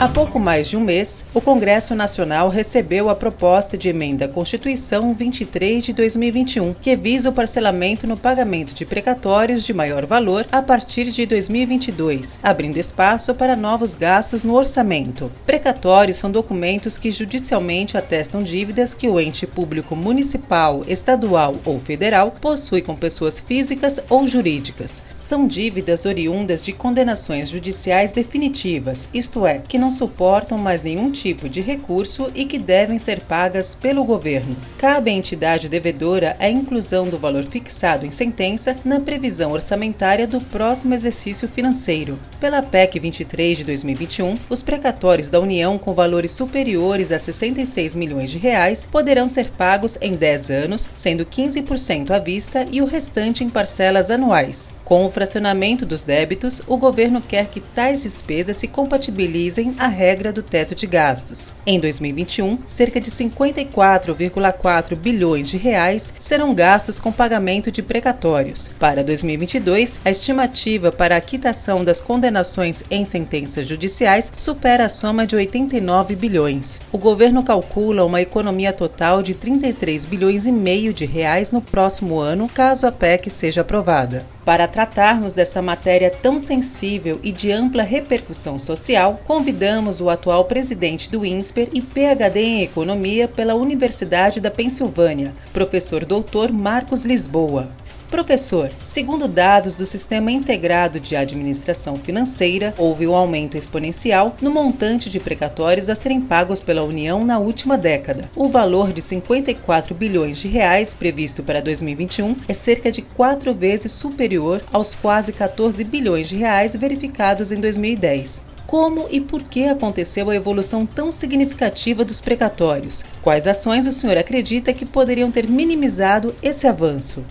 Há pouco mais de um mês, o Congresso Nacional recebeu a proposta de emenda à Constituição 23 de 2021, que visa o parcelamento no pagamento de precatórios de maior valor a partir de 2022, abrindo espaço para novos gastos no orçamento. Precatórios são documentos que judicialmente atestam dívidas que o ente público municipal, estadual ou federal possui com pessoas físicas ou jurídicas. São dívidas oriundas de condenações judiciais definitivas, isto é, que não suportam mais nenhum tipo de recurso e que devem ser pagas pelo governo. Cabe à entidade devedora a inclusão do valor fixado em sentença na previsão orçamentária do próximo exercício financeiro. Pela PEC 23 de 2021, os precatórios da União com valores superiores a 66 milhões de reais poderão ser pagos em 10 anos, sendo 15% à vista e o restante em parcelas anuais. Com o fracionamento dos débitos, o governo quer que tais despesas se compatibilizem a regra do teto de gastos. Em 2021, cerca de 54,4 bilhões de reais serão gastos com pagamento de precatórios. Para 2022, a estimativa para a quitação das condenações em sentenças judiciais supera a soma de 89 bilhões. O governo calcula uma economia total de 33 bilhões e meio de reais no próximo ano, caso a PEC seja aprovada. Para tratarmos dessa matéria tão sensível e de ampla repercussão social, convidamos o atual presidente do INSPER e PhD em Economia pela Universidade da Pensilvânia, professor doutor Marcos Lisboa. Professor, segundo dados do Sistema Integrado de Administração Financeira, houve um aumento exponencial no montante de precatórios a serem pagos pela União na última década. O valor de 54 bilhões de reais previsto para 2021 é cerca de quatro vezes superior aos quase 14 bilhões de reais verificados em 2010. Como e por que aconteceu a evolução tão significativa dos precatórios? Quais ações o senhor acredita que poderiam ter minimizado esse avanço?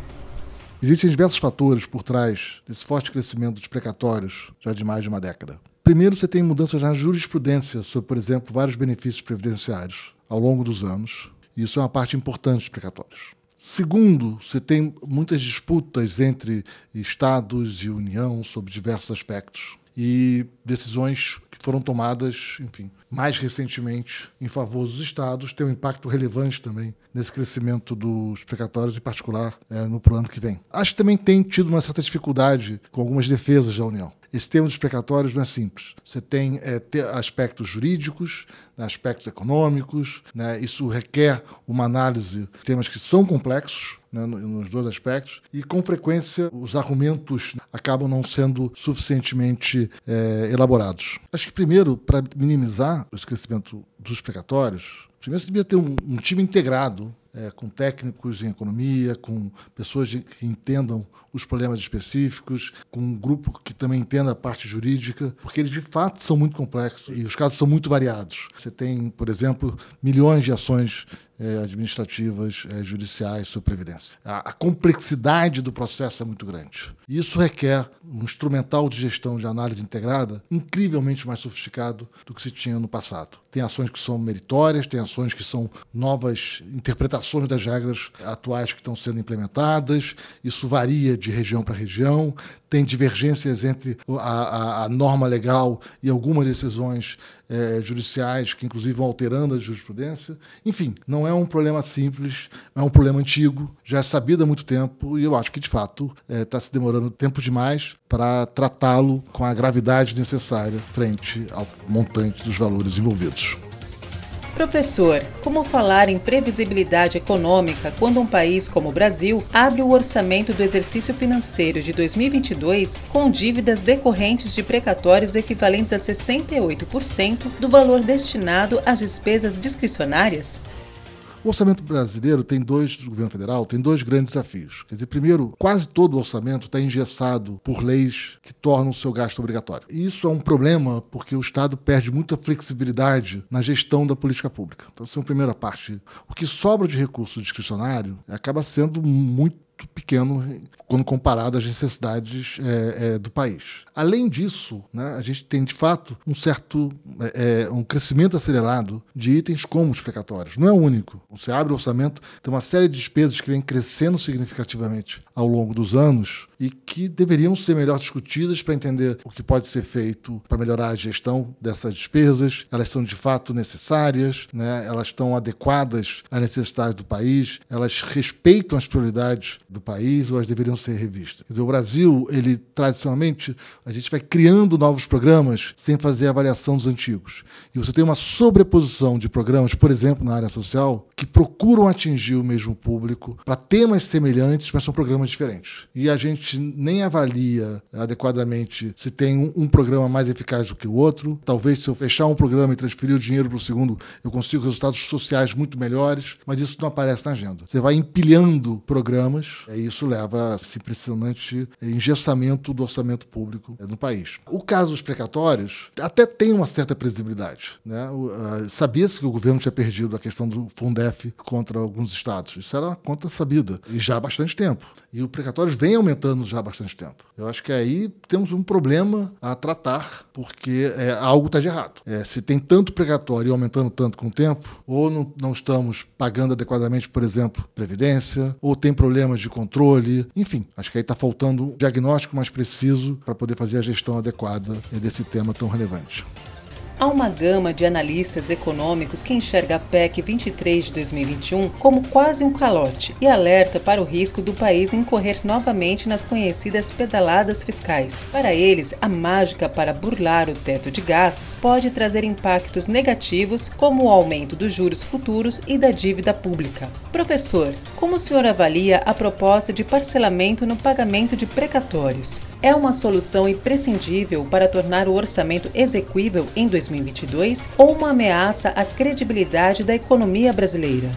Existem diversos fatores por trás desse forte crescimento dos precatórios já de mais de uma década. Primeiro, você tem mudanças na jurisprudência sobre, por exemplo, vários benefícios previdenciários ao longo dos anos. Isso é uma parte importante dos precatórios. Segundo, você tem muitas disputas entre estados e União sobre diversos aspectos e decisões que foram tomadas, enfim, mais recentemente em favor dos estados, tem um impacto relevante também nesse crescimento dos precatórios, em particular é, no ano que vem. Acho que também tem tido uma certa dificuldade com algumas defesas da União. Esse tema dos precatórios não é simples. Você tem é, aspectos jurídicos, né, aspectos econômicos, né, isso requer uma análise de temas que são complexos, né, nos dois aspectos, e com frequência os argumentos acabam não sendo suficientemente é, elaborados. Acho que, primeiro, para minimizar esse crescimento dos precatórios, primeiro você devia ter um, um time integrado é, com técnicos em economia, com pessoas que entendam os problemas específicos, com um grupo que também entenda a parte jurídica, porque eles de fato são muito complexos e os casos são muito variados. Você tem, por exemplo, milhões de ações é, administrativas, é, judiciais sobre previdência. A, a, complexidade do processo é muito grande. Isso requer um instrumental de gestão de análise integrada incrivelmente mais sofisticado do que se tinha no passado. Tem ações que são meritórias, tem ações que são novas interpretações das regras atuais que estão sendo implementadas. Isso varia de região para região, tem divergências entre a, a, a norma legal e algumas decisões é, judiciais que, inclusive, vão alterando a jurisprudência. Enfim, não é um problema simples, é um problema antigo, já é sabido há muito tempo e eu acho que, de fato, está é, se demorando tempo demais para tratá-lo com a gravidade necessária frente ao montante dos valores envolvidos. Professor, como falar em previsibilidade econômica quando um país como o Brasil abre o orçamento do exercício financeiro de 2022 com dívidas decorrentes de precatórios equivalentes a 68% do valor destinado às despesas discricionárias? O orçamento brasileiro tem dois, do governo federal, tem dois grandes desafios. Quer dizer, primeiro, quase todo o orçamento está engessado por leis que tornam o seu gasto obrigatório. E isso é um problema porque o Estado perde muita flexibilidade na gestão da política pública. Então, essa é a primeira parte. O que sobra de recurso discricionário acaba sendo muito pequeno quando comparado às necessidades é, é, do país. Além disso, né, a gente tem de fato um certo é, é, um crescimento acelerado de itens como os precatórios. Não é o único. Você abre o orçamento, tem uma série de despesas que vem crescendo significativamente ao longo dos anos e que deveriam ser melhor discutidas para entender o que pode ser feito para melhorar a gestão dessas despesas. Elas são de fato necessárias, né? elas estão adequadas à necessidade do país, elas respeitam as prioridades do país ou elas deveriam ser revistas. Dizer, o Brasil, ele tradicionalmente, a gente vai criando novos programas sem fazer avaliação dos antigos. E você tem uma sobreposição de programas, por exemplo, na área social, que procuram atingir o mesmo público para temas semelhantes, mas são programas diferentes. E a gente nem avalia adequadamente se tem um, um programa mais eficaz do que o outro. Talvez se eu fechar um programa e transferir o dinheiro para o segundo, eu consigo resultados sociais muito melhores, mas isso não aparece na agenda. Você vai empilhando programas, e isso leva a esse impressionante engessamento do orçamento público no país. O caso dos precatórios até tem uma certa previsibilidade. Né? Sabia-se que o governo tinha perdido a questão do Fundef contra alguns estados. Isso era uma conta sabida, e já há bastante tempo. E o precatórios vem aumentando já há bastante tempo. Eu acho que aí temos um problema a tratar, porque é, algo está de errado. É, se tem tanto precatório e aumentando tanto com o tempo, ou não, não estamos pagando adequadamente, por exemplo, previdência, ou tem problemas de controle, enfim, acho que aí está faltando um diagnóstico mais preciso para poder fazer a gestão adequada desse tema tão relevante. Há uma gama de analistas econômicos que enxerga a PEC 23 de 2021 como quase um calote e alerta para o risco do país incorrer novamente nas conhecidas pedaladas fiscais. Para eles, a mágica para burlar o teto de gastos pode trazer impactos negativos, como o aumento dos juros futuros e da dívida pública. Professor, como o senhor avalia a proposta de parcelamento no pagamento de precatórios? É uma solução imprescindível para tornar o orçamento execuível em 2021? 2022 ou uma ameaça à credibilidade da economia brasileira?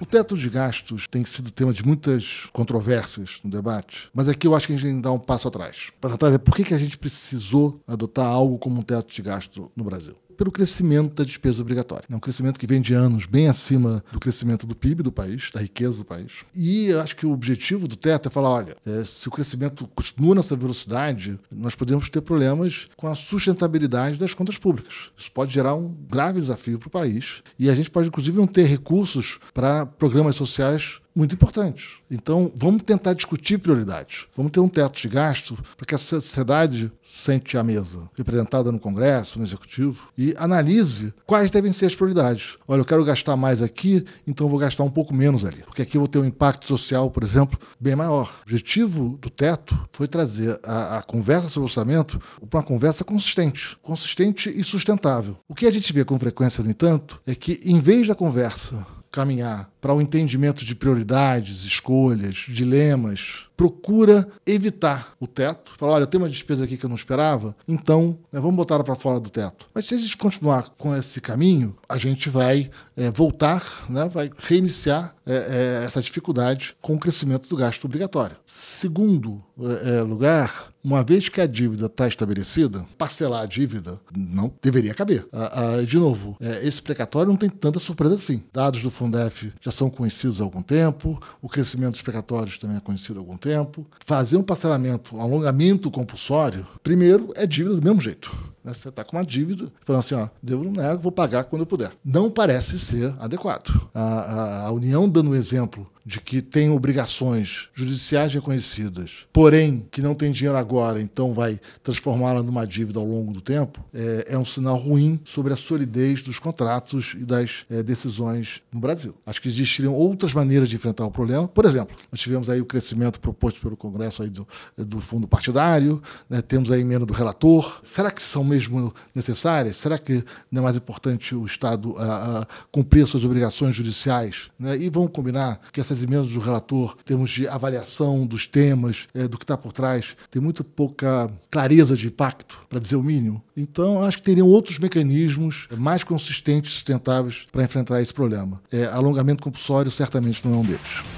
O teto de gastos tem sido tema de muitas controvérsias no debate, mas aqui eu acho que a gente tem que dar um passo atrás. Passo atrás é por que a gente precisou adotar algo como um teto de gasto no Brasil pelo crescimento da despesa obrigatória. É um crescimento que vem de anos bem acima do crescimento do PIB do país, da riqueza do país. E acho que o objetivo do teto é falar: olha, é, se o crescimento continua nessa velocidade, nós podemos ter problemas com a sustentabilidade das contas públicas. Isso pode gerar um grave desafio para o país. E a gente pode, inclusive, não ter recursos para programas sociais muito importantes. Então, vamos tentar discutir prioridades. Vamos ter um teto de gasto para que a sociedade sente à mesa, representada no Congresso, no Executivo, e analise quais devem ser as prioridades. Olha, eu quero gastar mais aqui, então vou gastar um pouco menos ali, porque aqui eu vou ter um impacto social, por exemplo, bem maior. O objetivo do teto foi trazer a, a conversa sobre orçamento para uma conversa consistente, consistente e sustentável. O que a gente vê com frequência, no entanto, é que em vez da conversa caminhar para o entendimento de prioridades, escolhas, dilemas, procura evitar o teto. Fala, olha, eu tenho uma despesa aqui que eu não esperava, então né, vamos botar ela para fora do teto. Mas se a gente continuar com esse caminho, a gente vai é, voltar, né, vai reiniciar é, é, essa dificuldade com o crescimento do gasto obrigatório. Segundo é, é, lugar, uma vez que a dívida está estabelecida, parcelar a dívida não deveria caber. de novo, é, esse precatório não tem tanta surpresa assim. Dados do Fundef já são conhecidos há algum tempo, o crescimento dos precatórios também é conhecido há algum tempo. Fazer um parcelamento, um alongamento compulsório, primeiro, é dívida do mesmo jeito. Né? Você está com uma dívida, falando assim, ó, devo não nego, vou pagar quando eu puder. Não parece ser adequado. A, a, a União dando o exemplo de que tem obrigações judiciais reconhecidas, porém que não tem dinheiro agora, então vai transformá-la numa dívida ao longo do tempo, é, é, um sinal ruim sobre a solidez dos contratos e das é, decisões no Brasil. Acho que existiriam outras maneiras de enfrentar o problema. Por exemplo, nós tivemos aí o crescimento proposto pelo Congresso aí do, do fundo partidário, né, temos a emenda do relator. Será que são mesmo necessárias? Será que não é mais importante o Estado a, a cumprir suas obrigações judiciais? Né? E vamos combinar que essas emendas do relator, em termos de avaliação dos temas, é, do que está por trás, tem muito pouca clareza de impacto, para dizer o mínimo. Então, acho que teriam outros mecanismos mais consistentes sustentáveis para enfrentar esse problema. É, alongamento compulsório certamente não é um deles.